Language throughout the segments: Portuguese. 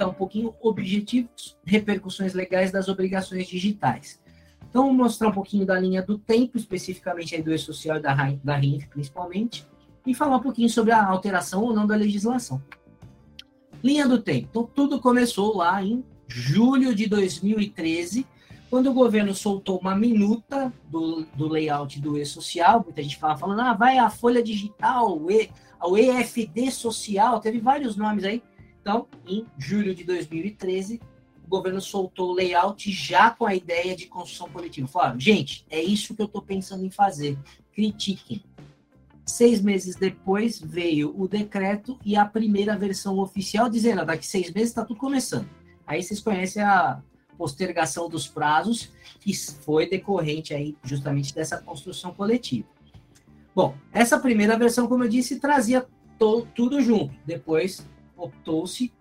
comentar um pouquinho objetivos, repercussões legais das obrigações digitais. Então, vou mostrar um pouquinho da linha do tempo, especificamente aí do E-Social e da, da RINF, principalmente, e falar um pouquinho sobre a alteração ou não da legislação. Linha do tempo. Então, tudo começou lá em julho de 2013, quando o governo soltou uma minuta do, do layout do E-Social, muita gente fala falando, ah, vai a folha digital, o, e, o EFD social, teve vários nomes aí. Então, em julho de 2013, o governo soltou o layout já com a ideia de construção coletiva. Falaram, gente, é isso que eu estou pensando em fazer, critiquem. Seis meses depois veio o decreto e a primeira versão oficial dizendo, ah, daqui seis meses está tudo começando. Aí vocês conhecem a postergação dos prazos, que foi decorrente aí justamente dessa construção coletiva. Bom, essa primeira versão, como eu disse, trazia tudo junto. Depois optou-se,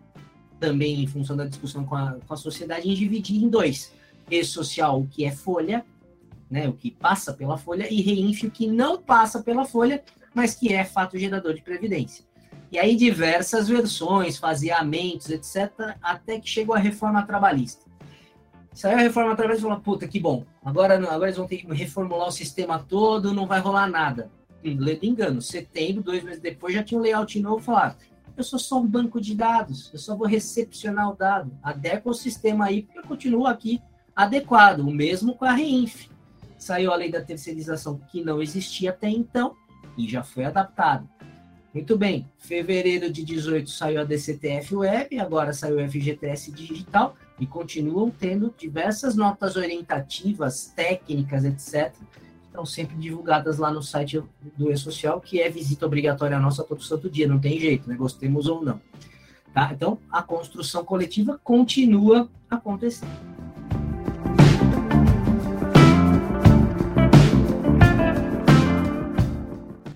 também em função da discussão com a, com a sociedade, em dividir em dois. Rede social, o que é folha, né, o que passa pela folha, e reinf, o que não passa pela folha, mas que é fato gerador de previdência. E aí diversas versões, faseamentos, etc., até que chegou a reforma trabalhista. Saiu a reforma trabalhista e falou, puta, que bom, agora, agora eles vão ter que reformular o sistema todo, não vai rolar nada. Hum, Ledo engano, setembro, dois meses depois, já tinha um layout novo, falar, eu sou só um banco de dados, eu só vou recepcionar o dado, adequa o sistema aí, porque eu continuo aqui adequado, o mesmo com a Reinf. Saiu a lei da terceirização que não existia até então, e já foi adaptado. Muito bem, fevereiro de 18 saiu a DCTF Web, agora saiu o FGTS Digital e continuam tendo diversas notas orientativas, técnicas, etc. Estão sempre divulgadas lá no site do E-Social, que é visita obrigatória nossa todo santo dia, não tem jeito, né? Gostemos ou não. Tá? Então, a construção coletiva continua acontecendo.